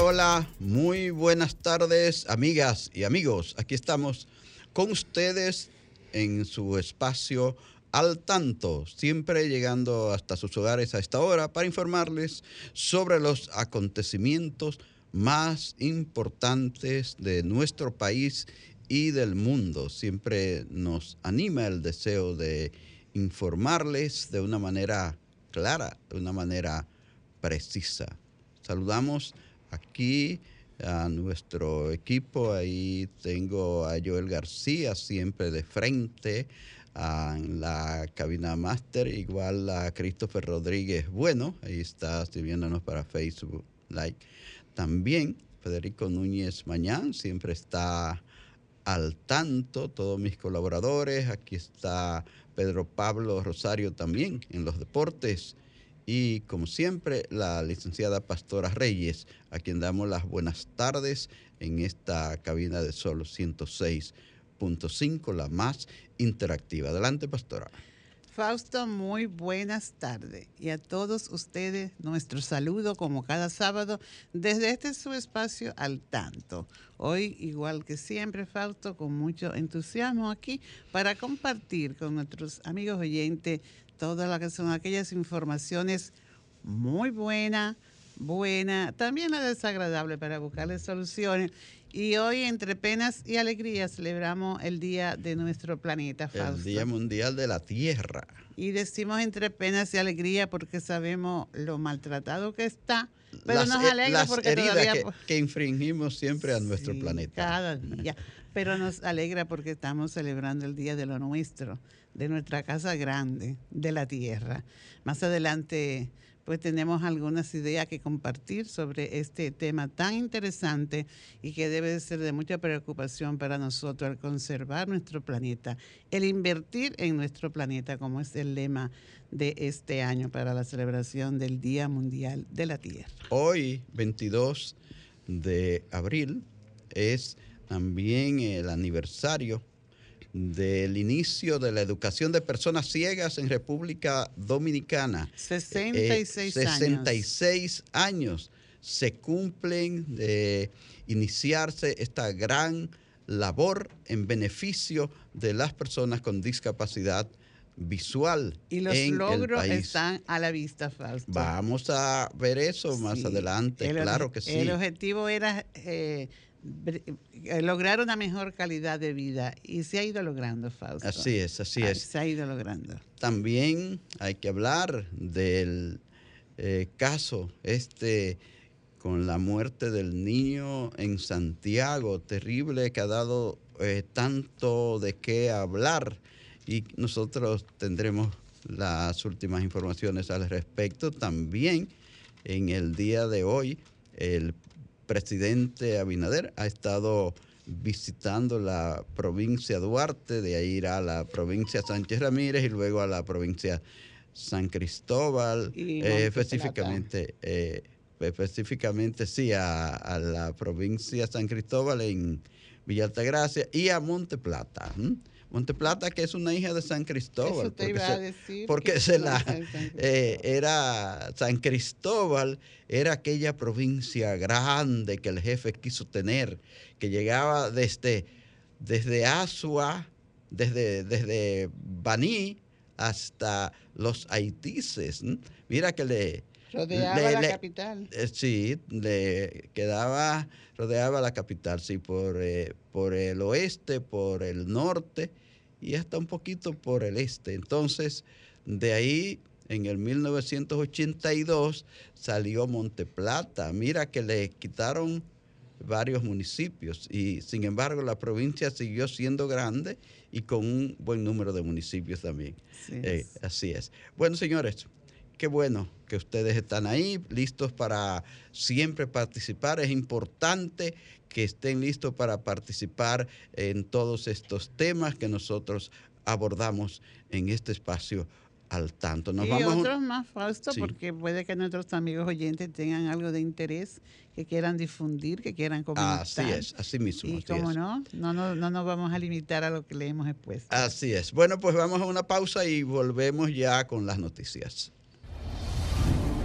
Hola, muy buenas tardes, amigas y amigos. Aquí estamos con ustedes en su espacio al tanto, siempre llegando hasta sus hogares a esta hora para informarles sobre los acontecimientos más importantes de nuestro país y del mundo. Siempre nos anima el deseo de informarles de una manera clara, de una manera precisa. Saludamos aquí a nuestro equipo. Ahí tengo a Joel García siempre de frente en la cabina máster, igual a Christopher Rodríguez Bueno, ahí está escribiéndonos para Facebook Like. También Federico Núñez Mañán siempre está al tanto, todos mis colaboradores. Aquí está Pedro Pablo Rosario también en los deportes y como siempre la licenciada Pastora Reyes, a quien damos las buenas tardes en esta cabina de Solo 106.5, la más interactiva. Adelante, Pastora. Fausto, muy buenas tardes. Y a todos ustedes, nuestro saludo como cada sábado desde este su espacio al tanto. Hoy, igual que siempre, Fausto, con mucho entusiasmo aquí para compartir con nuestros amigos oyentes todas las que son aquellas informaciones muy buenas, buena, también la desagradable para buscarle soluciones. Y hoy, entre penas y alegrías, celebramos el Día de nuestro planeta, Fausto. El Día Mundial de la Tierra. Y decimos entre penas y alegrías porque sabemos lo maltratado que está, pero nos alegra porque heridas todavía... Que, infringimos siempre a nuestro planeta. Cada día. Pero nos alegra porque estamos celebrando el Día de lo Nuestro de nuestra casa grande, de la tierra. Más adelante, pues tenemos algunas ideas que compartir sobre este tema tan interesante y que debe ser de mucha preocupación para nosotros al conservar nuestro planeta, el invertir en nuestro planeta, como es el lema de este año para la celebración del Día Mundial de la Tierra. Hoy, 22 de abril, es también el aniversario del inicio de la educación de personas ciegas en República Dominicana. 66 años. 66 años se cumplen de iniciarse esta gran labor en beneficio de las personas con discapacidad visual. Y los logros están a la vista, Fausto. Vamos a ver eso más adelante, claro que sí. El objetivo era eh, eh, lograr una mejor calidad de vida y se ha ido logrando, Fausto. Así es, así es. Se ha ido logrando. También hay que hablar del eh, caso este con la muerte del niño en Santiago, terrible, que ha dado eh, tanto de qué hablar y nosotros tendremos las últimas informaciones al respecto. También en el día de hoy, el presidente Abinader ha estado visitando la provincia Duarte, de ahí irá a la provincia Sánchez Ramírez y luego a la provincia San Cristóbal, eh, específicamente, eh, específicamente sí, a, la provincia San Cristóbal en Villa Altagracia y a Monte Plata. Monteplata, que es una hija de San Cristóbal. Eso te iba a decir. Porque se la, eh, era San Cristóbal, era aquella provincia grande que el jefe quiso tener, que llegaba desde, desde Asua, desde, desde Baní hasta los Haitises. Mira que le, Rodeaba la capital. Eh, sí, le quedaba, rodeaba la capital, sí, por, eh, por el oeste, por el norte y hasta un poquito por el este. Entonces, de ahí, en el 1982, salió Monteplata. Mira que le quitaron varios municipios y sin embargo la provincia siguió siendo grande y con un buen número de municipios también. Eh, así es. Bueno, señores, qué bueno que ustedes están ahí, listos para siempre participar. Es importante que estén listos para participar en todos estos temas que nosotros abordamos en este espacio al tanto. Nos y otros más, Fausto, porque puede que nuestros amigos oyentes tengan algo de interés que quieran difundir, que quieran comentar. Así es, así mismo. Y como no, no, no, no nos vamos a limitar a lo que le hemos expuesto. Así es. Bueno, pues vamos a una pausa y volvemos ya con las noticias.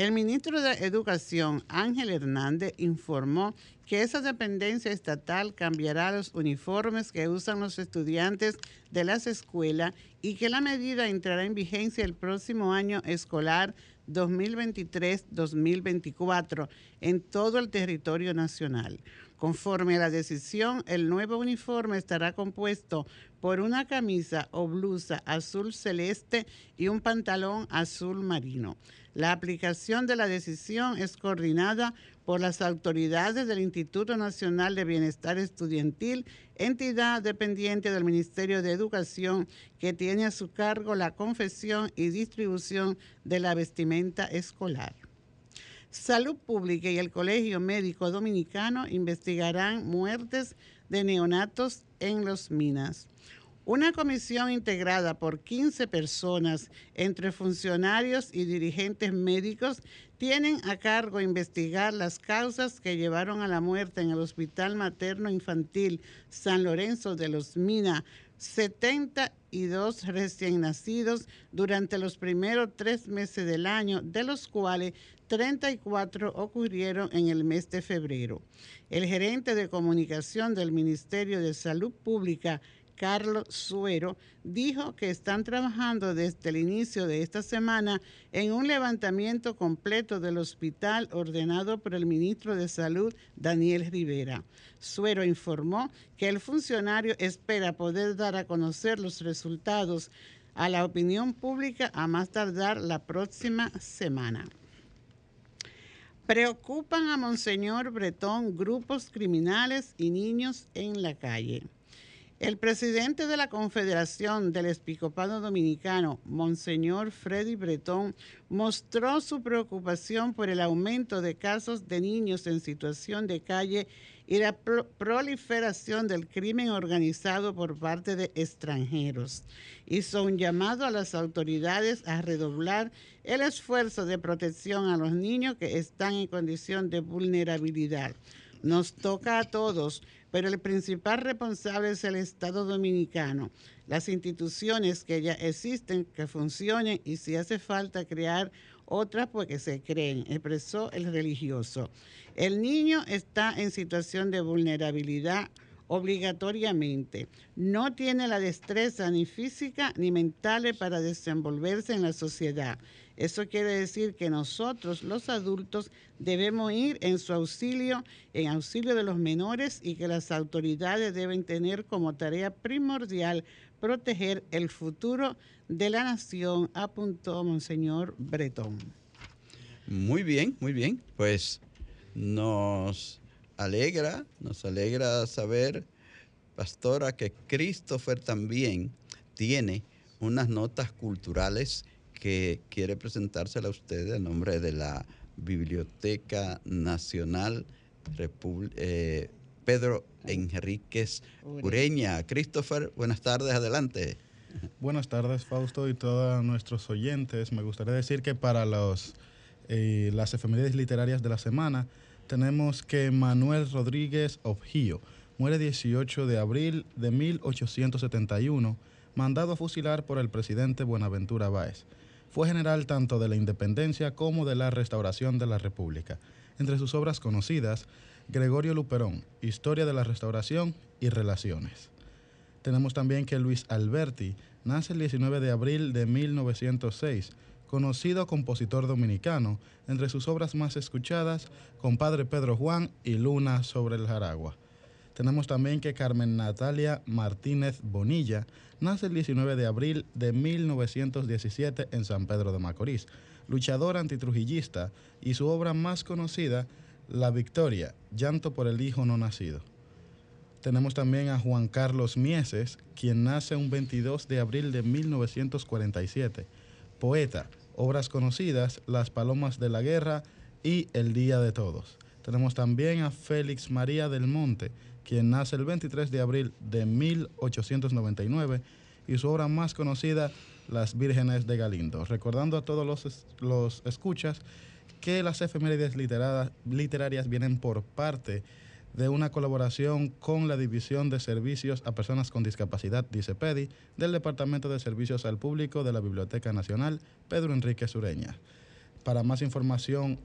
El ministro de Educación, Ángel Hernández, informó que esa dependencia estatal cambiará los uniformes que usan los estudiantes de las escuelas y que la medida entrará en vigencia el próximo año escolar 2023-2024 en todo el territorio nacional. Conforme a la decisión, el nuevo uniforme estará compuesto por una camisa o blusa azul celeste y un pantalón azul marino. La aplicación de la decisión es coordinada por las autoridades del Instituto Nacional de Bienestar Estudiantil, entidad dependiente del Ministerio de Educación que tiene a su cargo la confección y distribución de la vestimenta escolar. Salud Pública y el Colegio Médico Dominicano investigarán muertes de neonatos en los minas. Una comisión integrada por 15 personas, entre funcionarios y dirigentes médicos, tienen a cargo investigar las causas que llevaron a la muerte en el Hospital Materno Infantil San Lorenzo de los Minas 72 recién nacidos durante los primeros tres meses del año, de los cuales 34 ocurrieron en el mes de febrero. El gerente de comunicación del Ministerio de Salud Pública, Carlos Suero, dijo que están trabajando desde el inicio de esta semana en un levantamiento completo del hospital ordenado por el ministro de Salud, Daniel Rivera. Suero informó que el funcionario espera poder dar a conocer los resultados a la opinión pública a más tardar la próxima semana. Preocupan a Monseñor Bretón grupos criminales y niños en la calle. El presidente de la Confederación del Episcopado Dominicano, Monseñor Freddy Bretón, mostró su preocupación por el aumento de casos de niños en situación de calle y la proliferación del crimen organizado por parte de extranjeros. Hizo un llamado a las autoridades a redoblar el esfuerzo de protección a los niños que están en condición de vulnerabilidad. Nos toca a todos pero el principal responsable es el Estado dominicano, las instituciones que ya existen, que funcionen y si hace falta crear otras, pues que se creen, expresó el religioso. El niño está en situación de vulnerabilidad obligatoriamente. No tiene la destreza ni física ni mental para desenvolverse en la sociedad. Eso quiere decir que nosotros, los adultos, debemos ir en su auxilio, en auxilio de los menores y que las autoridades deben tener como tarea primordial proteger el futuro de la nación, apuntó Monseñor Bretón. Muy bien, muy bien. Pues nos alegra, nos alegra saber, pastora, que Christopher también tiene unas notas culturales que quiere presentársela a ustedes en nombre de la Biblioteca Nacional eh, Pedro Enríquez Ureña. Christopher, buenas tardes, adelante. Buenas tardes, Fausto, y todos nuestros oyentes. Me gustaría decir que para los, eh, las efemérides literarias de la semana tenemos que Manuel Rodríguez Objío muere 18 de abril de 1871, mandado a fusilar por el presidente Buenaventura Báez. Fue general tanto de la independencia como de la restauración de la República. Entre sus obras conocidas, Gregorio Luperón, Historia de la Restauración y Relaciones. Tenemos también que Luis Alberti nace el 19 de abril de 1906, conocido compositor dominicano, entre sus obras más escuchadas, Compadre Pedro Juan y Luna sobre el Jaragua. Tenemos también que Carmen Natalia Martínez Bonilla nace el 19 de abril de 1917 en San Pedro de Macorís, luchadora antitrujillista y su obra más conocida, La Victoria, Llanto por el Hijo No Nacido. Tenemos también a Juan Carlos Mieses, quien nace un 22 de abril de 1947, poeta, obras conocidas, Las Palomas de la Guerra y El Día de Todos. Tenemos también a Félix María del Monte, quien nace el 23 de abril de 1899 y su obra más conocida, Las Vírgenes de Galindo. Recordando a todos los, los escuchas que las efemérides literarias vienen por parte de una colaboración con la División de Servicios a Personas con Discapacidad, dice PEDI, del Departamento de Servicios al Público de la Biblioteca Nacional, Pedro Enrique Sureña. Para más información,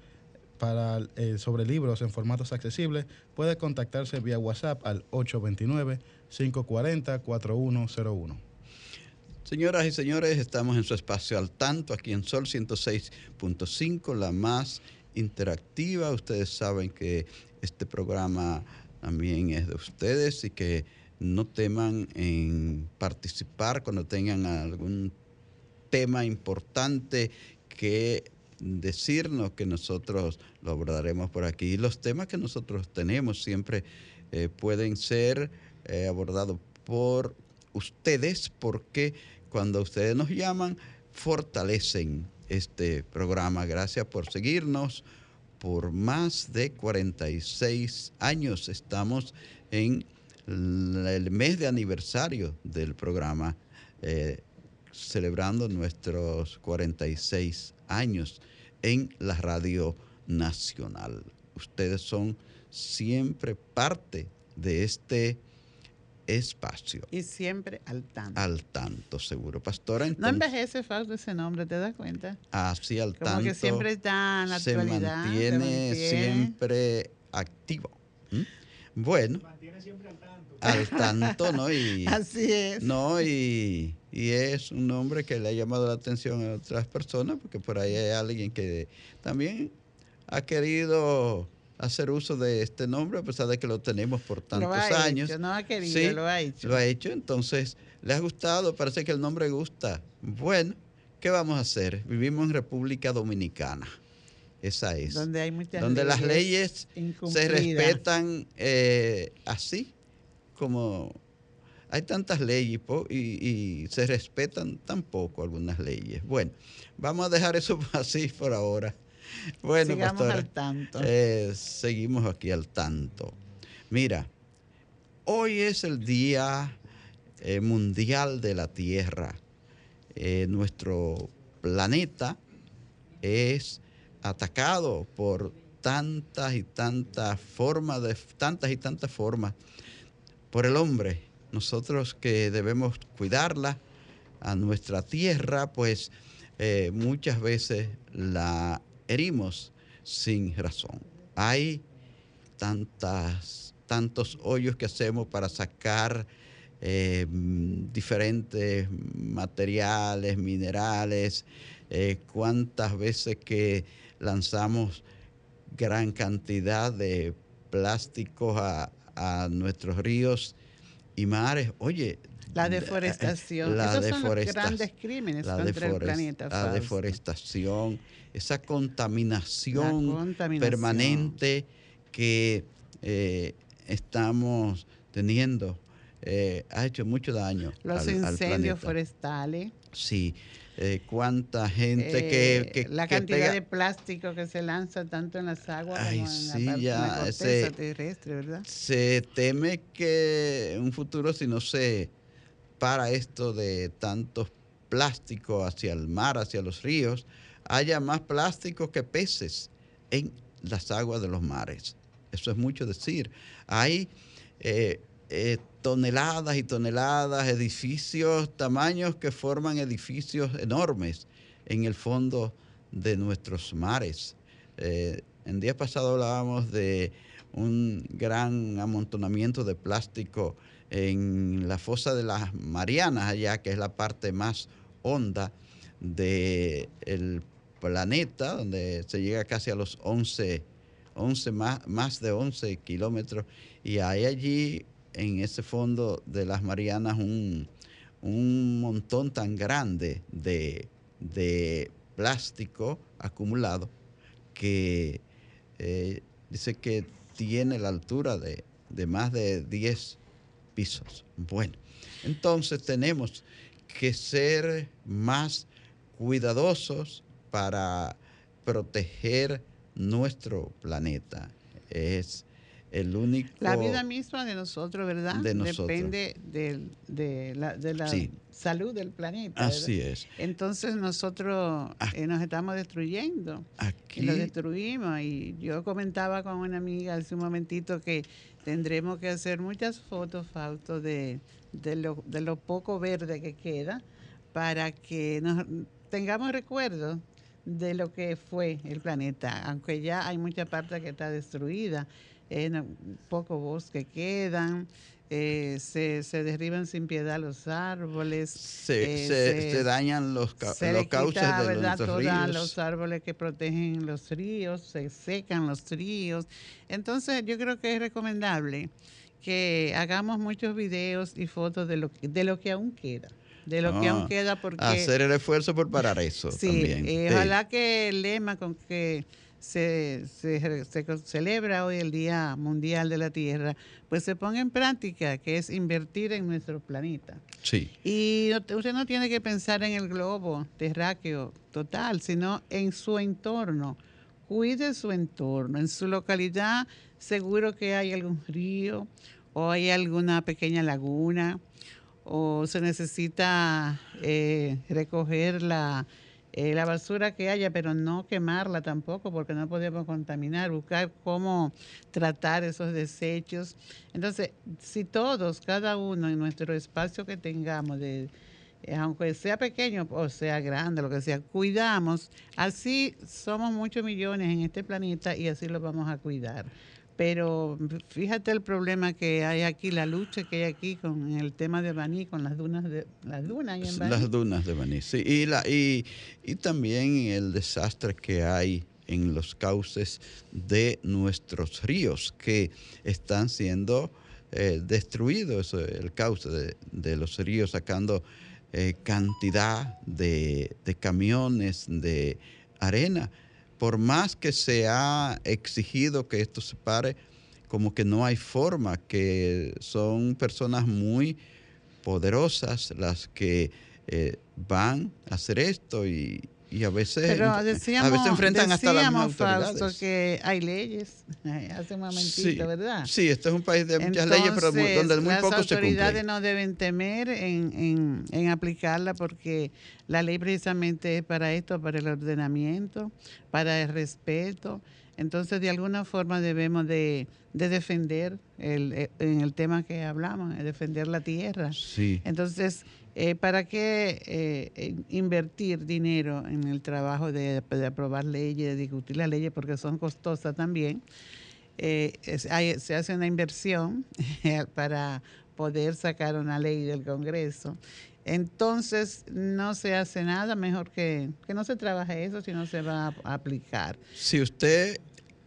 para, eh, sobre libros en formatos accesibles, puede contactarse vía WhatsApp al 829-540-4101. Señoras y señores, estamos en su espacio al tanto, aquí en Sol 106.5, la más interactiva. Ustedes saben que este programa también es de ustedes y que no teman en participar cuando tengan algún tema importante que decirnos que nosotros lo abordaremos por aquí. los temas que nosotros tenemos siempre eh, pueden ser eh, abordados por ustedes porque cuando ustedes nos llaman fortalecen este programa. Gracias por seguirnos. Por más de 46 años estamos en el mes de aniversario del programa, eh, celebrando nuestros 46 años en la radio nacional. Ustedes son siempre parte de este espacio. Y siempre al tanto. Al tanto, seguro. Pastora, entonces, No envejece falso ese nombre, ¿te das cuenta? Así, al Como que siempre está en la se Mantiene siempre activo. ¿Mm? Bueno. Mantiene siempre al tanto. Al tanto, ¿no? Y, Así es. No, y y es un nombre que le ha llamado la atención a otras personas, porque por ahí hay alguien que también ha querido hacer uso de este nombre, a pesar de que lo tenemos por tantos años. no ha querido, lo ha hecho. Lo ha hecho, entonces le ha gustado, parece que el nombre gusta. Bueno, ¿qué vamos a hacer? Vivimos en República Dominicana. Esa es. Donde hay muchas Donde las leyes se respetan eh, así como hay tantas leyes y, se respetan tan poco algunas leyes. Bueno, vamos a dejar eso así por ahora. Bueno, Sigamos al tanto. Eh, seguimos aquí al tanto. Mira, hoy es el Día eh, Mundial de la Tierra. Eh, nuestro planeta es atacado por tantas y tantas formas de tantas y tantas formas por el hombre nosotros que debemos cuidarla, a nuestra tierra, pues eh, muchas veces la herimos sin razón. Hay tantas, tantos hoyos que hacemos para sacar eh, diferentes materiales, minerales, eh, cuántas veces que lanzamos gran cantidad de plásticos a, a nuestros ríos y mares. Oye, la deforestación. La Esos son los grandes crímenes la contra el planeta. La deforestación, esa contaminación, permanente que eh, estamos teniendo eh, ha hecho mucho daño. Los incendios forestales. Sí, eh, cuánta gente que, La cantidad de plástico que se lanza tanto en las aguas como en la, parte, terrestre, ¿verdad? Se teme que en un futuro, si no se para esto de tantos plásticos hacia el mar, hacia los ríos, haya más plásticos que peces en las aguas de los mares. Eso es mucho decir. Hay eh, eh, toneladas y toneladas, edificios, tamaños que forman edificios enormes en el fondo de nuestros mares. Eh, en día pasado hablábamos de un gran amontonamiento de plástico en la fosa de las Marianas, allá que es la parte más honda del planeta, donde se llega casi a los 11, 11 más, más de 11 kilómetros, y hay allí en ese fondo de las Marianas un, montón tan grande de, plástico acumulado que eh, dice que tiene la altura de, de más de 10 pisos. Bueno, entonces tenemos que ser más cuidadosos para proteger nuestro planeta. Es el único... La vida misma de nosotros, ¿verdad? Depende de, la, salud del planeta. Así es. Entonces nosotros ah. eh, nos estamos destruyendo. Aquí. lo destruimos. Y yo comentaba con una amiga hace un momentito que tendremos que hacer muchas fotos, Fausto, de, de, lo, de lo poco verde que queda para que nos tengamos recuerdos de lo que fue el planeta, aunque ya hay mucha parte que está destruida, eh, poco bosque quedan, eh, se, se, derriban sin piedad los árboles. Se, eh, se, dañan los, se los cauces de ¿verdad? los ríos. los árboles que protegen los ríos, se secan los ríos. Entonces yo creo que es recomendable que hagamos muchos videos y fotos de lo, de lo que aún queda de lo que aún ah, queda porque hacer el esfuerzo por parar eso sí, también. Eh, ojalá que el lema con que se, se, celebra hoy el Día Mundial de la Tierra, pues se ponga en práctica, que es invertir en nuestro planeta. Sí. Y usted no tiene que pensar en el globo terráqueo total, sino en su entorno. Cuide su entorno. En su localidad seguro que hay algún río o hay alguna pequeña laguna o se necesita eh, recoger la eh, la basura que haya, pero no quemarla tampoco, porque no podemos contaminar, buscar cómo tratar esos desechos. Entonces, si todos, cada uno en nuestro espacio que tengamos, de, eh, aunque sea pequeño o sea grande, lo que sea, cuidamos, así somos muchos millones en este planeta y así lo vamos a cuidar. Pero fíjate el problema que hay aquí, la lucha que hay aquí con el tema de Baní, con las dunas de las dunas en Baní. Las dunas de Baní, sí. Y, la, y, y también el desastre que hay en los cauces de nuestros ríos que están siendo eh, destruidos, el cauce de, de los ríos sacando eh, cantidad de, de camiones de arena por más que se ha exigido que esto se pare, como que no hay forma, que son personas muy poderosas las que eh, van a hacer esto y, y a veces, a veces enfrentan hasta las autoridades. que hay leyes, hace un momentito, ¿verdad? Sí, este es un país de muchas leyes, pero donde muy poco se cumple. Las autoridades no deben temer en, en, en, aplicarla porque la ley precisamente es para esto, para el ordenamiento, para el respeto. Entonces, de alguna forma debemos de, de defender el, eh, en el tema que hablamos, defender la tierra. Sí. Entonces, eh, ¿Para qué eh, invertir dinero en el trabajo de, aprobar leyes, de discutir las leyes, porque son costosas también? Eh, se hace una inversión para poder sacar una ley del Congreso. Entonces, no se hace nada mejor que, que no se trabaje eso, si no se va a aplicar. Si usted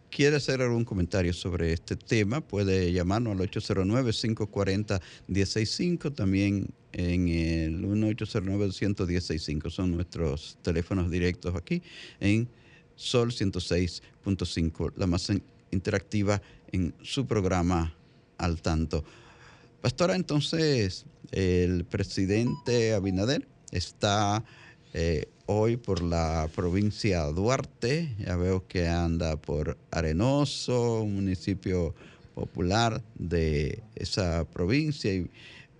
quiere hacer algún comentario sobre este tema, puede llamarnos al 809-540-165, también en el 1809-216.5. Son nuestros teléfonos directos aquí en Sol 106.5, la más interactiva en su programa al tanto. Pastora, entonces el presidente Abinader está eh, hoy por la provincia Duarte, ya veo que anda por Arenoso, un municipio popular de esa provincia,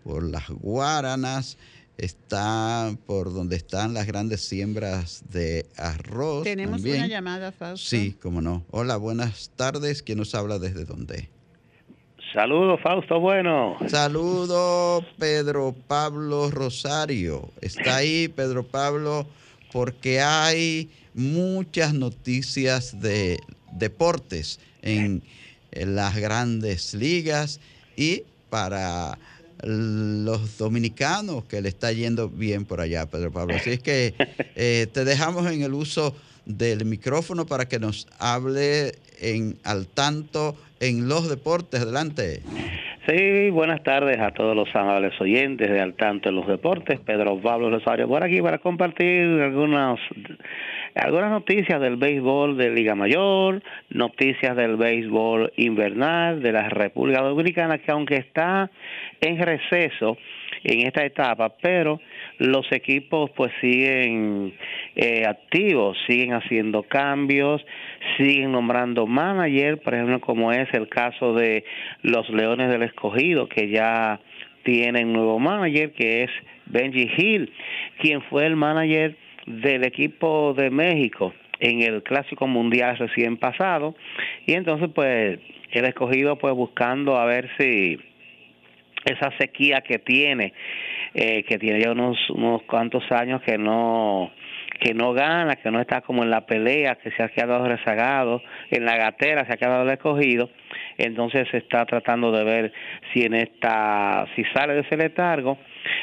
por las Guaranas. está por donde están las grandes siembras de arroz. Tenemos también. una llamada, Fausto. Sí, cómo no. Hola, buenas tardes. ¿Quién nos habla desde dónde? Saludos, Fausto Bueno. Saludo, Pedro Pablo Rosario. Está ahí, Pedro Pablo, porque hay muchas noticias de deportes en, en las grandes ligas y para los dominicanos que le está yendo bien por allá, Pedro Pablo. Así es que eh, te dejamos en el uso del micrófono para que nos hable en al tanto en los deportes. Adelante. Sí, buenas tardes a todos los amables oyentes de Al Tanto en los Deportes. Pedro Pablo Rosario por aquí para compartir algunas, algunas noticias del béisbol de Liga Mayor, noticias del béisbol invernal de la República Dominicana, que aunque está en receso en esta etapa, pero los equipos pues siguen eh, activos, siguen haciendo cambios, siguen nombrando manager, por ejemplo, como es el caso de los Leones del Escogido, que ya tienen nuevo manager, que es Benji Hill, quien fue el manager del equipo de México en el Clásico Mundial recién pasado, y entonces pues el escogido pues buscando a ver si esa sequía que tiene, eh, que tiene ya unos, unos cuantos años que no que no gana, que no está como en la pelea, que se ha quedado rezagado, en la gatera se ha quedado escogido, entonces se está tratando de ver si en esta, si sale de ese letargo,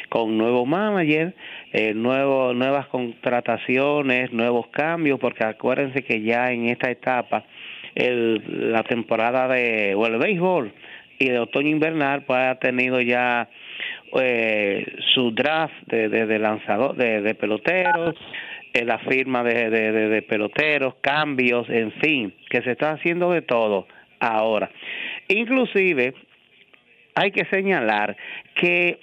con nuevo manager, eh, nuevo, nuevas contrataciones, nuevos cambios, porque acuérdense que ya en esta etapa el, la temporada de, o el béisbol y de otoño invernal pues ha tenido ya eh, su draft de, de, lanzador de, peloteros eh, la firma de, de, peloteros cambios en fin que se está haciendo de todo ahora. Inclusive hay que señalar que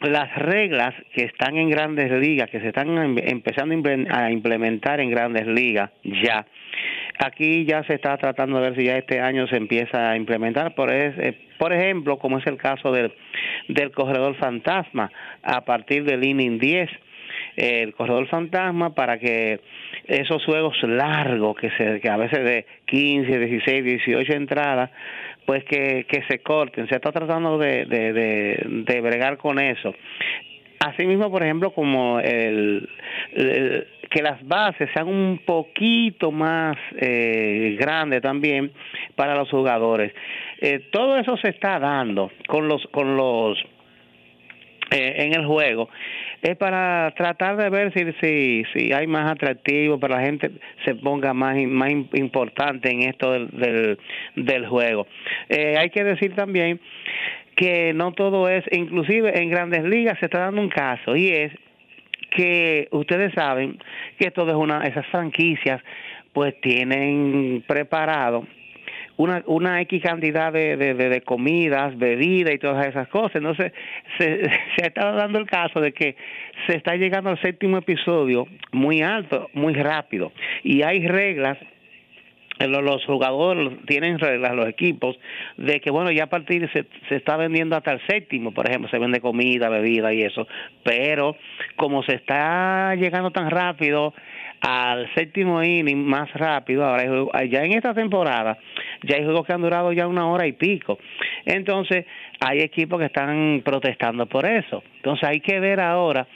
las reglas que están en grandes ligas, que se están em, empezando a implementar en grandes ligas ya, Aquí ya se está tratando de ver si ya este año se empieza a implementar, por, eh, por ejemplo, como es el caso del, del corredor fantasma, a partir del inning 10 el corredor fantasma para que esos juegos largos que se que a veces de 15, 16, 18 entradas pues que, que se corten. Se está tratando de, de, de, de bregar con eso Asimismo, por ejemplo, como el, que las bases sean un poquito más eh, grandes también para los jugadores. Eh, todo eso se está dando con los con los eh, en el juego es para tratar de ver si, si, si hay más atractivo para la gente se ponga más más importante en esto del, del, del juego. Eh, hay que decir también que no todo es, inclusive en grandes ligas se está dando un caso y es que ustedes saben que todo es esas franquicias pues tienen preparado una, una X cantidad de, de, de, comidas, bebidas y todas esas cosas. Entonces, se, se está dando el caso de que se está llegando al séptimo episodio muy alto, muy rápido. Y hay reglas los jugadores tienen reglas, los equipos, de que bueno, ya a partir se, se está vendiendo hasta el séptimo, por ejemplo, se vende comida, bebida y eso, pero como se está llegando tan rápido al séptimo inning más rápido, ahora ya en esta temporada ya hay juegos que han durado ya una hora y pico, entonces hay equipos que están protestando por eso, entonces hay que ver ahora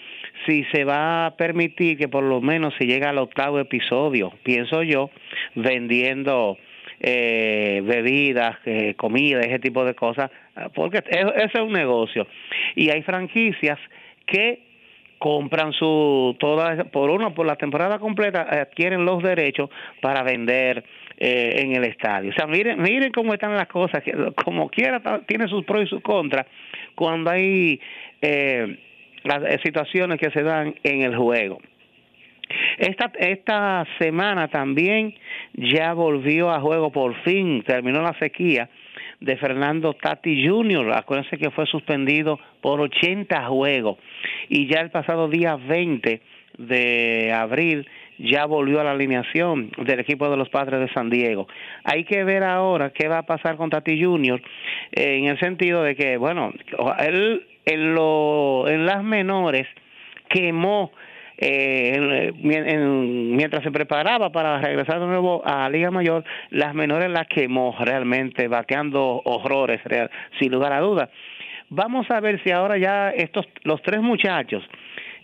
si se va a permitir que por lo menos se llegue al octavo episodio, pienso yo, vendiendo eh, bebidas, eh, comida, ese tipo de cosas, porque eso es un negocio. Y hay franquicias que compran su toda por uno por la temporada completa adquieren los derechos para vender eh, en el estadio. O sea, miren miren cómo están las cosas, que como quiera tiene sus pros y sus contras cuando hay eh, las eh, situaciones que se dan en el juego. Esta, esta semana también ya volvió a juego por fin, terminó la sequía de Fernando Tati Jr., acuérdense que fue suspendido por 80 juegos y ya el pasado día 20 de abril ya volvió a la alineación del equipo de los Padres de San Diego. Hay que ver ahora qué va a pasar con Tati Junior eh, en el sentido de que, bueno, él en, lo, en las menores quemó eh, mientras se preparaba para regresar de nuevo a Liga Mayor, las menores las quemó realmente, bateando horrores, sin lugar a dudas. Vamos a ver si ahora ya estos, los tres muchachos,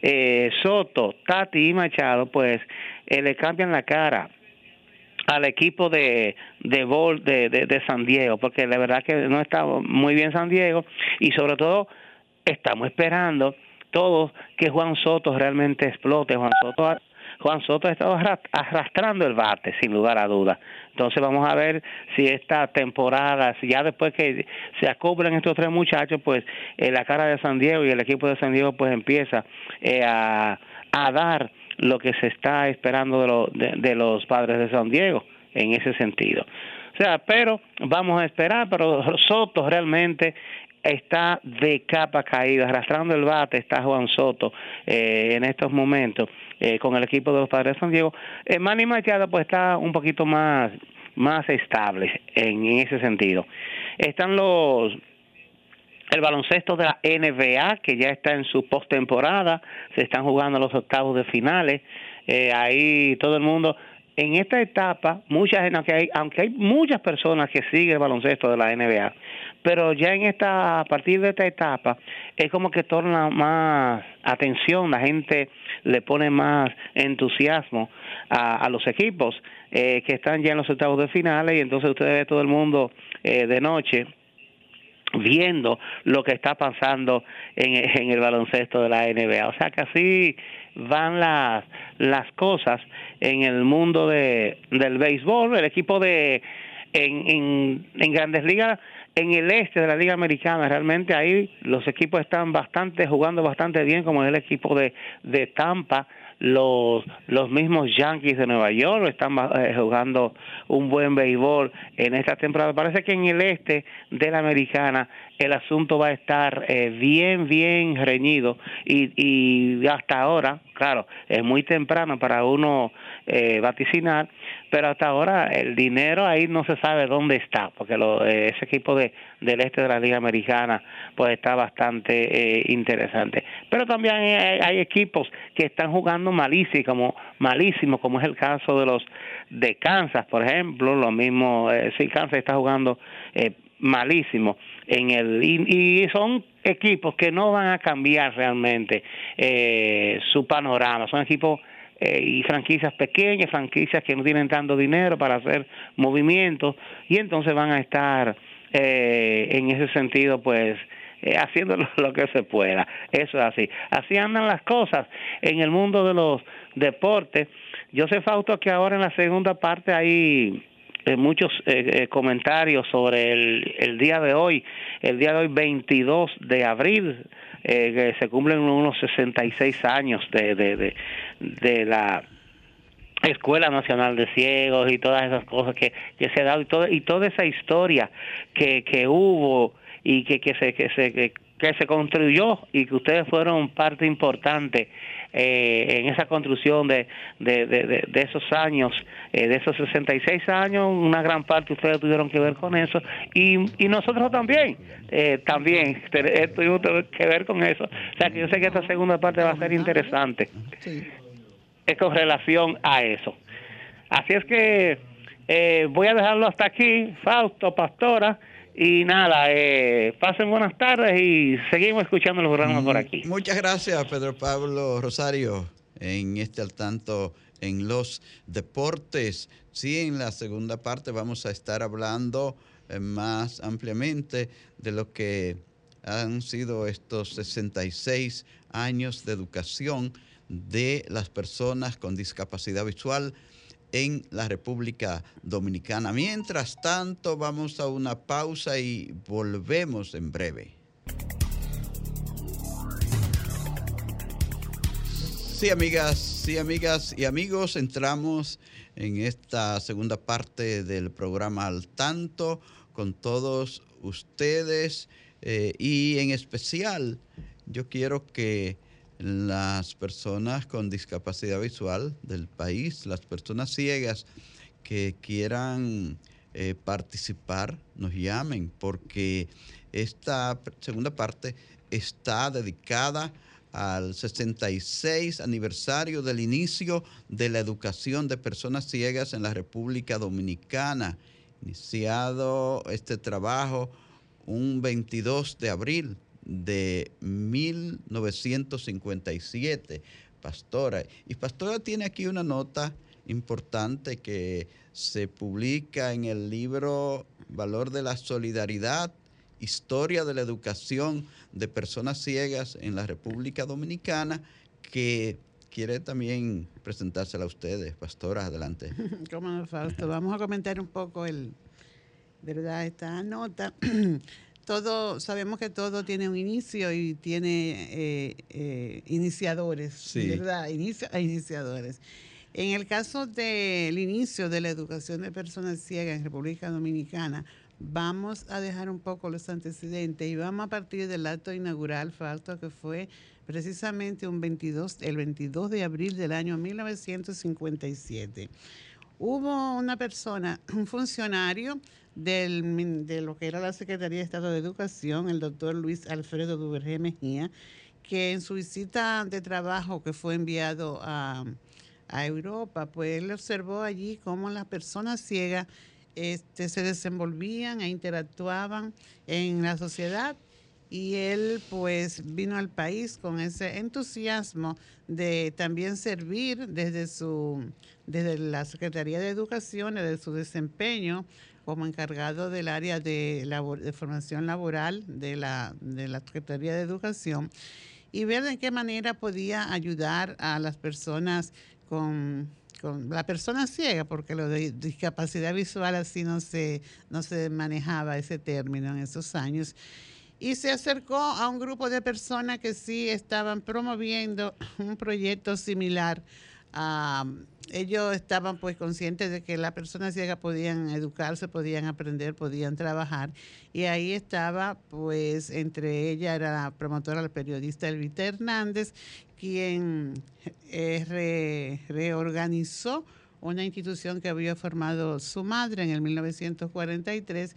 eh, Soto, Tati y Machado, pues eh, le cambian la cara al equipo de de, de, de, de San Diego, porque la verdad que no está muy bien San Diego y sobre todo estamos esperando todos que Juan Soto realmente explote. Juan Soto Juan Soto ha estado arrastrando el bate, sin lugar a dudas. Entonces vamos a ver si esta temporada, si ya después que se acoplan estos tres muchachos, pues eh, la cara de San Diego y el equipo de San Diego pues empieza eh, a, a, dar lo que se está esperando de, de los padres de San Diego en ese sentido. O sea, pero vamos a esperar, pero Soto realmente está de capa caída, arrastrando el bate, está Juan Soto eh, en estos momentos eh, con el equipo de los Padres de San Diego. Eh, Manny Machado pues está un poquito más, más estable en, ese sentido. Están los el baloncesto de la NBA, que ya está en su postemporada, se están jugando los octavos de finales. Eh, ahí todo el mundo en esta etapa, mucha gente, aunque hay, aunque hay muchas personas que siguen el baloncesto de la NBA, pero ya en esta, a partir de esta etapa, es como que torna más atención, la gente le pone más entusiasmo a, los equipos eh, que están ya en los octavos de finales y entonces ustedes ven todo el mundo eh, de noche viendo lo que está pasando en, el baloncesto de la NBA. O sea que así van las, las cosas en el mundo de, del béisbol. El equipo de en, en grandes ligas en el este de la Liga Americana, realmente ahí los equipos están bastante jugando bastante bien, como el equipo de, de Tampa, los, los mismos Yankees de Nueva York están eh, jugando un buen béisbol en esta temporada. Parece que en el este de la americana el asunto va a estar eh, bien, bien reñido y, y hasta ahora, claro, es muy temprano para uno eh, vaticinar, pero hasta ahora el dinero ahí no se sabe dónde está, porque lo, eh, ese equipo de, del este de la Liga Americana pues está bastante eh, interesante. Pero también hay, equipos que están jugando malísimo, como, malísimo, como es el caso de los de Kansas, por ejemplo, lo mismo, eh, sí, Kansas está jugando malísimo en el y, son equipos que no van a cambiar realmente eh, su panorama, son equipos eh, y franquicias pequeñas, franquicias que no tienen tanto dinero para hacer movimientos y entonces van a estar eh, en ese sentido pues eh, haciendo lo que se pueda. Eso es así. Así andan las cosas en el mundo de los deportes. Yo sé, Fausto, que ahora en la segunda parte hay muchos comentarios sobre el, el día de hoy, el día de hoy 22 de abril, eh, que se cumplen unos 66 años de, de, de, la Escuela Nacional de Ciegos y todas esas cosas que, que se ha dado y, todo, y toda esa historia que, que hubo y que, que se que se que, que se construyó y que ustedes fueron parte importante eh, en esa construcción de, de, de, de esos años, eh, de esos 66 años, una gran parte ustedes tuvieron que ver con eso y, y nosotros también, eh, también tuvimos que ver con eso. O sea que yo sé que esta segunda parte va a ser interesante es con relación a eso. Así es que eh, voy a dejarlo hasta aquí, Fausto, Pastora. Y nada, eh, pasen buenas tardes y seguimos escuchando los programas por aquí. Muchas gracias, Pedro Pablo Rosario, en este al tanto en los deportes. Sí, en la segunda parte vamos a estar hablando eh, más ampliamente de lo que han sido estos 66 años de educación de las personas con discapacidad visual en la República Dominicana. Mientras tanto, vamos a una pausa y volvemos en breve. Sí, amigas, sí, amigas y amigos, entramos en esta segunda parte del programa Al Tanto con todos ustedes eh, y en especial yo quiero que las personas con discapacidad visual del país, las personas ciegas que quieran eh, participar, nos llamen, porque esta segunda parte está dedicada al 66 aniversario del inicio de la educación de personas ciegas en la República Dominicana. Iniciado este trabajo un 22 de abril de 1957, Pastora. Y Pastora tiene aquí una nota importante que se publica en el libro Valor de la Solidaridad, Historia de la Educación de Personas Ciegas en la República Dominicana, que quiere también presentársela a ustedes. Pastora, adelante. ¿Cómo? Vamos a comentar un poco el, ¿verdad? esta nota. todo, sabemos que todo tiene un inicio y tiene eh, eh, iniciadores, ¿verdad? Inicio a iniciadores. En el caso del inicio de la educación de personas ciegas en República Dominicana, vamos a dejar un poco los antecedentes y vamos a partir del acto inaugural, Fausto, que fue precisamente un 22, el 22 de abril del año 1957. Hubo una persona, un funcionario, de lo que era la Secretaría de Estado de Educación, el doctor Luis Alfredo Duvergé Mejía, que en su visita de trabajo que fue enviado a, Europa, pues él observó allí cómo las personas ciegas este, se desenvolvían e interactuaban en la sociedad y él pues vino al país con ese entusiasmo de también servir desde su desde la Secretaría de Educación, desde su desempeño como encargado del área de, de formación laboral de la, de la Secretaría de Educación y ver de qué manera podía ayudar a las personas con, con la persona ciega, porque lo de discapacidad visual así no se, no se manejaba ese término en esos años. Y se acercó a un grupo de personas que sí estaban promoviendo un proyecto similar a ellos estaban pues conscientes de que las personas ciegas podían educarse, podían aprender, podían trabajar. Y ahí estaba pues entre ella era la promotora, la periodista Elvita Hernández, quien eh, reorganizó una institución que había formado su madre en el 1943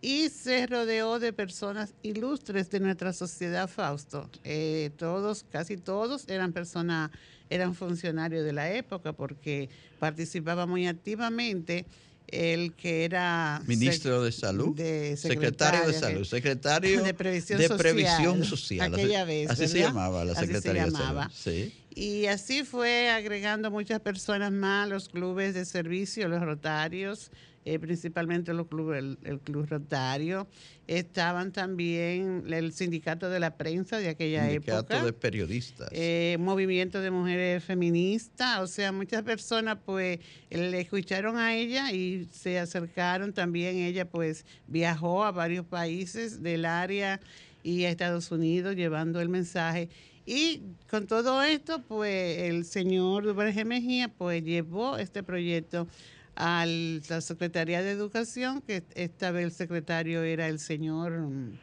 y se rodeó de personas ilustres de nuestra sociedad, Fausto. Eh, todos, casi todos eran personas eran funcionarios de la época porque participaba muy activamente el que era ministro de salud, secretario de salud, secretario de previsión, social, aquella vez, así se llamaba la secretaría de salud. Sí. Y así fue agregando muchas personas más, los clubes de servicio, los rotarios, eh, principalmente los clubes, el, Club Rotario. Estaban también el Sindicato de la Prensa de aquella época. Sindicato de Periodistas. Eh, movimiento de Mujeres Feministas. O sea, muchas personas pues le escucharon a ella y se acercaron. También ella pues viajó a varios países del área y a Estados Unidos llevando el mensaje. Y con todo esto, pues el señor Duverge Mejía pues llevó este proyecto a la Secretaría de Educación, que esta vez el secretario era el señor mm,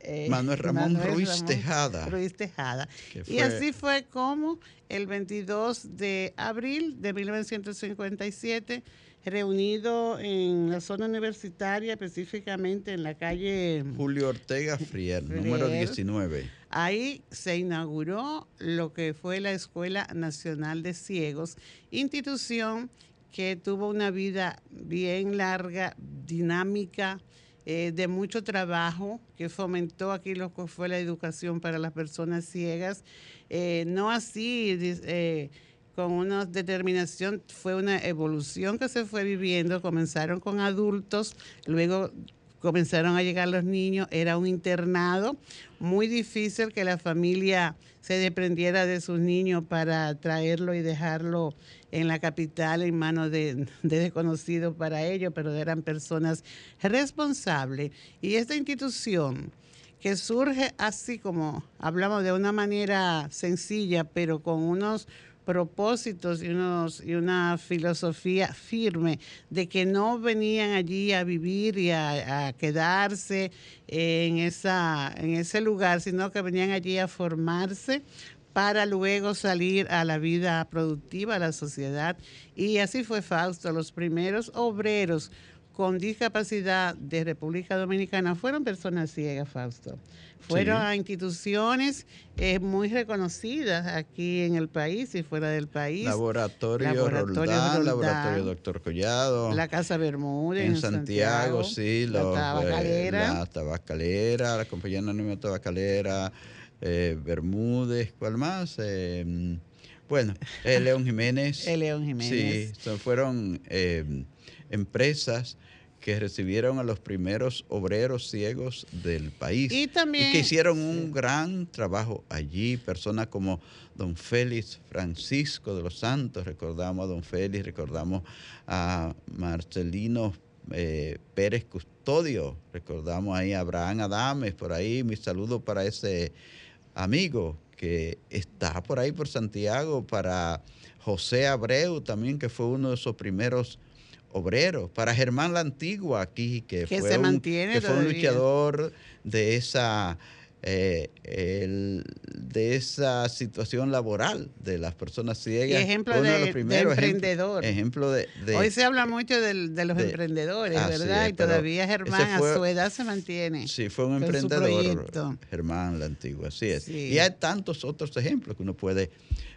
eh, Manuel Ramón Ruiz Tejada. Ruiz Tejada. Y así fue como el 22 de abril de 1957, reunido en la zona universitaria, específicamente en la calle Julio Ortega Frier, número 19. Ahí se inauguró lo que fue la Escuela Nacional de Ciegos, institución que tuvo una vida bien larga, dinámica, eh, de mucho trabajo, que fomentó aquí lo que fue la educación para las personas ciegas. Eh, no así, eh, con una determinación, fue una evolución que se fue viviendo. Comenzaron con adultos, luego comenzaron a llegar los niños, era un internado muy difícil que la familia se desprendiera de sus niños para traerlo y dejarlo en la capital en manos de, desconocidos para ellos, pero eran personas responsables. Y esta institución que surge así como hablamos de una manera sencilla, pero con unos propósitos y, unos, y una filosofía firme de que no venían allí a vivir y a, quedarse en, esa, en ese lugar, sino que venían allí a formarse para luego salir a la vida productiva, a la sociedad. Y así fue Fausto. Los primeros obreros con discapacidad de República Dominicana fueron personas ciegas, Fausto. Fueron a instituciones eh, muy reconocidas aquí en el país y fuera del país. Laboratorio, Roldán, Laboratorio Doctor Collado. La Casa Bermúdez. En, Santiago, sí. La tabacalera. la tabacalera, la compañía anónima tabacalera, eh, Bermúdez, ¿cuál más? Eh, bueno, León Jiménez. el León Jiménez. Sí, fueron empresas que recibieron a los primeros obreros ciegos del país y, también, que hicieron un gran trabajo allí. Personas como don Félix Francisco de los Santos, recordamos a don Félix, recordamos a Marcelino eh, Pérez Custodio, recordamos ahí a Abraham Adames, por ahí mi saludo para ese amigo que está por ahí por Santiago, para José Abreu también, que fue uno de esos primeros obreros, para Germán la Antigua aquí, que, fue, un, que fue un luchador de esa eh, de esa situación laboral de las personas ciegas. ejemplo de, emprendedor. Ejemplo, de, Hoy se habla mucho de, los emprendedores, ¿verdad? y todavía Germán a su edad se mantiene. Sí, fue un emprendedor. Germán la antigua, así es. Y hay tantos otros ejemplos que uno puede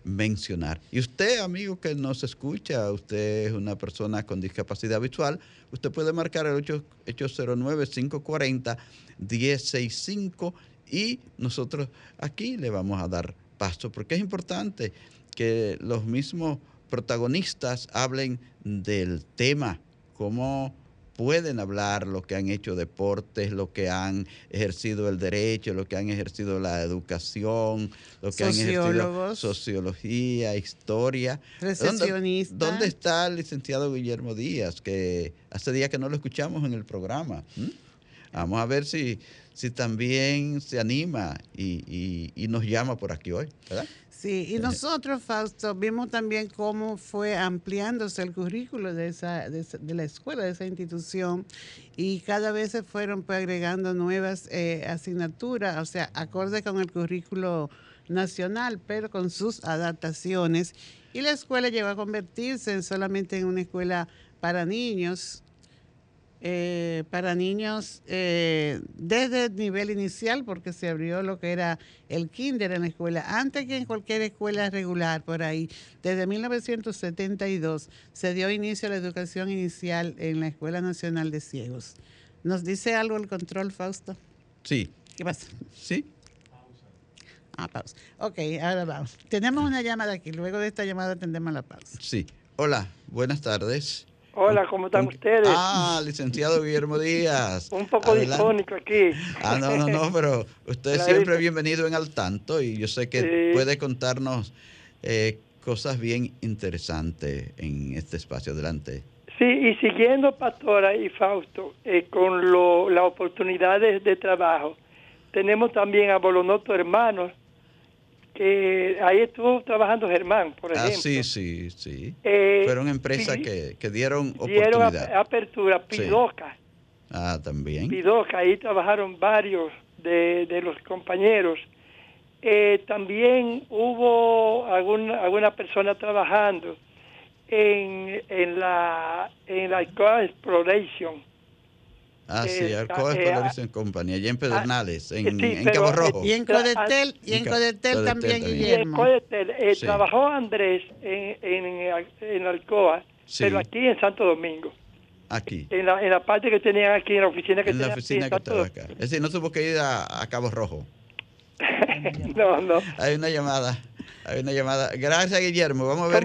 mencionar. Y usted, amigo que nos escucha, usted es una persona con discapacidad visual, usted puede marcar el 809-540-1065 y nosotros aquí le vamos a dar paso, porque es importante que los mismos protagonistas hablen del tema, cómo pueden hablar lo que han hecho deportes, lo que han ejercido el derecho, lo que han ejercido la educación, lo que han ejercido sociología, historia. ¿Dónde, ¿Dónde, está el licenciado Guillermo Díaz? Que hace días que no lo escuchamos en el programa. Vamos a ver si si también se anima y, nos llama por aquí hoy, ¿verdad? Sí, y nosotros, Fausto, vimos también cómo fue ampliándose el currículo de, esa, de, la escuela, de esa institución, y cada vez se fueron pues, agregando nuevas eh, asignaturas, o sea, acorde con el currículo nacional, pero con sus adaptaciones. Y la escuela llegó a convertirse solamente en una escuela para niños, eh, para niños eh, desde el nivel inicial, porque se abrió lo que era el kinder en la escuela, antes que en cualquier escuela regular por ahí. Desde 1972 se dio inicio a la educación inicial en la Escuela Nacional de Ciegos. ¿Nos dice algo el control, Fausto? Sí. ¿Qué pasa? Sí. Ah, pausa. Ok, ahora vamos. Tenemos una llamada aquí. Luego de esta llamada atendemos la pausa. Sí. Hola, buenas tardes. Hola, ¿cómo están ustedes? Ah, licenciado Guillermo Díaz. Un poco difónico aquí. Ah, no, no, no, pero usted es siempre bienvenido en Al Tanto y yo sé que puede contarnos eh, cosas bien interesantes en este espacio. Adelante. Sí, y siguiendo Pastora y Fausto eh, con lo, las oportunidades de trabajo, tenemos también a Bolonoto Hermanos, que ahí estuvo trabajando Germán, por ah, ejemplo. Ah, sí, sí, sí. Eh, Fueron empresas que, que, dieron oportunidad. Dieron apertura, Pidoca. Ah, también. Pidoca, ahí trabajaron varios de, de los compañeros. Eh, también hubo alguna, alguna persona trabajando en, en la en la Exploration Ah, sí, Alcoa Exploration Company, allá en Pedernales, en, Cabo Rojo. Y en Codetel, y en Codetel, también, Guillermo. En Codetel, eh, trabajó Andrés en, en, en Alcoa, pero aquí en Santo Domingo. Aquí. En la, en la parte que tenían aquí, en la oficina que en la oficina que estaba acá. Es decir, no tuvo que ir a, a Cabo Rojo. no, no. Hay una llamada. Hay una llamada. Gracias, Guillermo. Vamos a ver,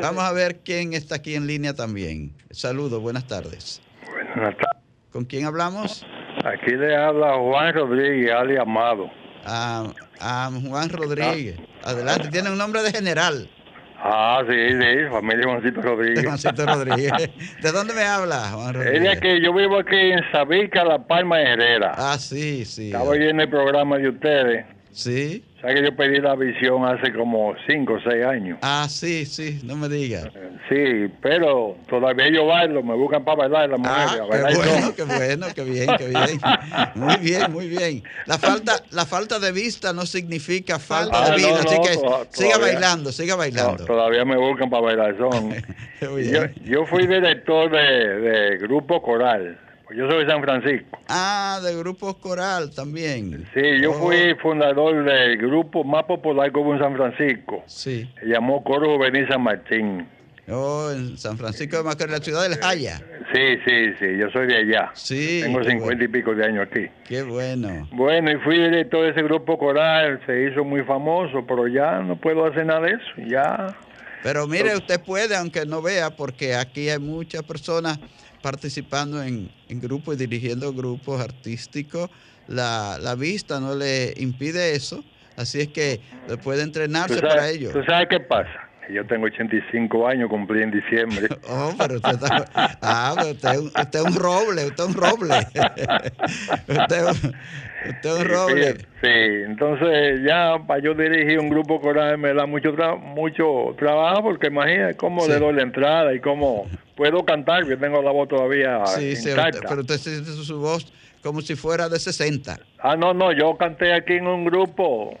vamos a ver quién está aquí en línea también. Saludos, buenas tardes. Buenas tardes. ¿Con quién hablamos? Aquí le habla Juan Rodríguez, Ali Amado. Ah, ah Juan Rodríguez. Adelante, tiene un nombre de general. Ah, sí, sí, familia Juancito Rodríguez. Juancito Rodríguez. ¿De dónde me habla, Juan Rodríguez? Es que yo vivo aquí en Sabica, La Palma Herrera. Ah, sí, sí. Estaba en el programa de ustedes. Sí. Sabes que yo pedí la visión hace como 5 o 6 años. Ah, sí, sí, no me digas. Sí, pero todavía yo bailo, me buscan para bailar las. Ah, bailar qué bueno, todo. qué bueno, qué bien, qué bien. Muy bien, muy bien. La falta, la falta de vista no significa falta Ah, de vida, no, así no, que siga bailando, siga No, bailando. todavía me buscan para bailar. Son. Yo, yo fui director de, de grupo coral. Pues yo soy de San Francisco. Ah, de grupo coral también. Sí, yo Oh, fui fundador del grupo más popular hubo en San Francisco. Sí. Se llamó Coro Juvenil San Martín. Oh, en San Francisco de Macorís, la ciudad del Jaya. Sí, sí, sí, yo soy de allá. Sí. Tengo cincuenta bueno. y pico de años aquí. Qué bueno. Bueno, y fui director de ese grupo coral, se hizo muy famoso, pero ya no puedo hacer nada de eso, ya. Pero mire, usted puede, aunque no vea, porque aquí hay muchas personas participando en, en grupos y dirigiendo grupos artísticos. La, la vista no le impide eso, así es que puede ¿Tú entrenarse sabes, para ello. ¿Tú sabes qué pasa? Yo tengo 85 años, cumplí en diciembre. Oh, pero usted está. Ah, pero usted, usted es un roble, usted es un roble. usted, usted es un roble. Sí, entonces ya para yo dirigir un grupo coral me da mucho tra- mucho trabajo porque imagínate cómo Sí. le doy la entrada y cómo puedo cantar, que tengo la voz todavía Sí, intacta. pero usted siente su, su voz como si fuera de 60. Ah, no, no, yo canté aquí en un grupo,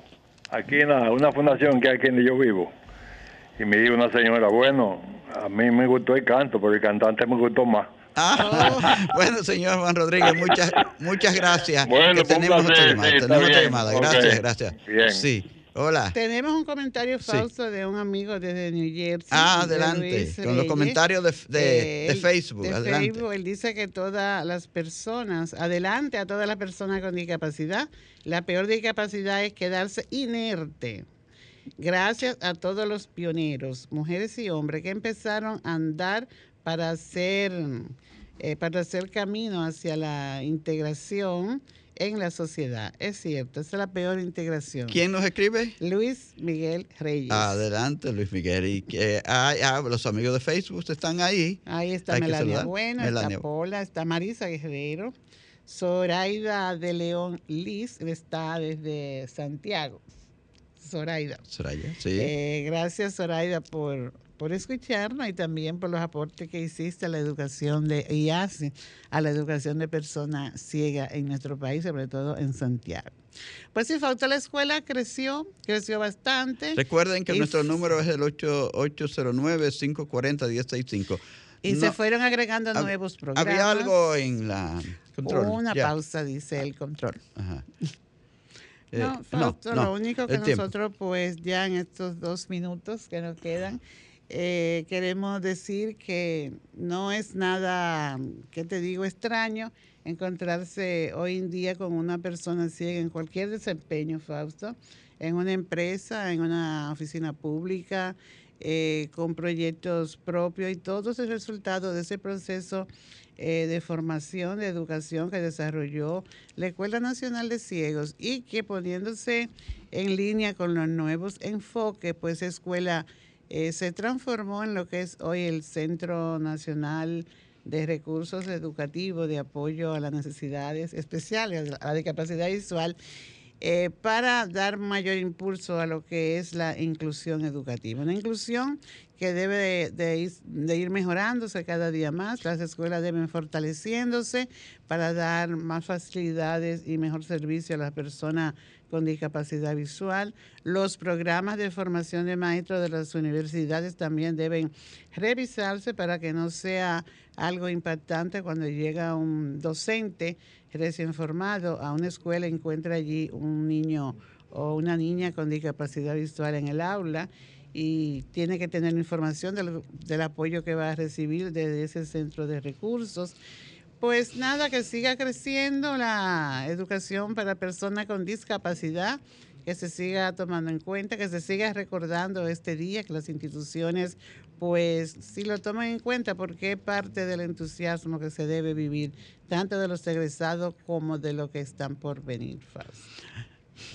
aquí en la- una fundación que hay aquí donde yo vivo. Y me dijo una señora, bueno, a mí me gustó el canto, pero el cantante me gustó más. Ah, bueno, señor Juan Rodríguez, muchas, muchas gracias. Bueno, tenemos otra llamada. sí, tenemos otra llamada. Gracias, gracias. Bien. Sí. Hola. Tenemos un comentario Sí. falso de un amigo desde New Jersey. Ah, de adelante. Luis Con los comentarios de, de- Eh, de él- Facebook. de adelante. Facebook, él dice que todas las personas, adelante a todas las personas con discapacidad, la peor discapacidad es quedarse inerte. Gracias a todos los pioneros, mujeres y hombres, que empezaron a andar para hacer, eh, para hacer camino hacia la integración en la sociedad. Es cierto, esa es la peor integración. ¿Quién nos escribe? Luis Miguel Reyes. Adelante, Luis Miguel. Y que, ah, ah, los amigos de Facebook están ahí. Ahí está Hay Melania. Bueno, Melania. está Pola, está Marisa Guerrero, Zoraida de León Liz está desde Santiago. Zoraida. Soraya, sí. Eh, gracias Zoraida por, por escucharnos y también por los aportes que hiciste a la educación de y hace a la educación de personas ciegas en nuestro país, sobre todo en Santiago. Pues sí, falta la escuela, creció, creció bastante. Recuerden que y nuestro número es el 8- 809-540-1065. Y se fueron agregando hab- nuevos programas. Había algo en la control. Una Ya. pausa, dice el control. Ajá. Eh, No, Fausto, no, lo único que nosotros, pues ya en estos dos minutos que nos quedan, eh, queremos decir que no es nada, que te digo, extraño encontrarse hoy en día con una persona ciega en cualquier desempeño, Fausto, en una empresa, en una oficina pública, eh, con proyectos propios y todo es el resultado de ese proceso eh, de formación, de educación que desarrolló la Escuela Nacional de Ciegos y que poniéndose en línea con los nuevos enfoques, pues escuela eh, se transformó en lo que es hoy el Centro Nacional de Recursos Educativos de Apoyo a las Necesidades Especiales, a la discapacidad visual, eh, para dar mayor impulso a lo que es la inclusión educativa. Una inclusión que debe de, ir mejorándose cada día más. Las escuelas deben fortaleciéndose para dar más facilidades y mejor servicio a las personas con discapacidad visual. Los programas de formación de maestros de las universidades también deben revisarse para que no sea algo impactante cuando llega un docente recién formado a una escuela y encuentra allí un niño o una niña con discapacidad visual en el aula y tiene que tener información del, del apoyo que va a recibir desde ese centro de recursos. Pues nada, que siga creciendo la educación para personas con discapacidad, que se siga tomando en cuenta, que se siga recordando este día, que las instituciones pues sí lo toman en cuenta porque es parte del entusiasmo que se debe vivir, tanto de los egresados como de los que están por venir.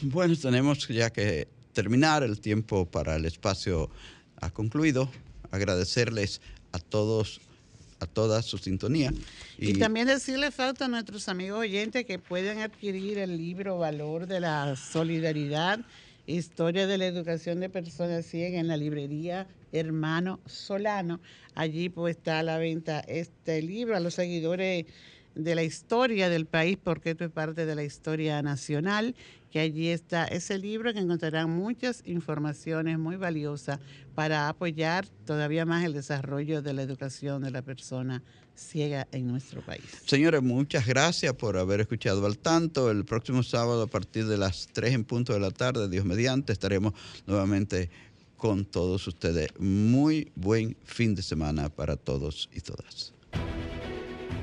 Bueno, tenemos ya que terminar. El tiempo para el espacio ha concluido. Agradecerles a todos, a toda su sintonía. Y, también decirle falta a nuestros amigos oyentes que pueden adquirir el libro Valor de la Solidaridad Historia de la Educación de Personas Ciegas en la librería Hermano Solano. Allí pues está a la venta este libro a los seguidores de la historia del país, porque esto es parte de la historia nacional, que allí está ese libro que encontrarán muchas informaciones muy valiosas para apoyar todavía más el desarrollo de la educación de la persona ciega en nuestro país. Señores, muchas gracias por haber escuchado al tanto. El próximo sábado a partir de las 3 en punto de la tarde, Dios mediante, estaremos nuevamente con todos ustedes. Muy buen fin de semana para todos y todas.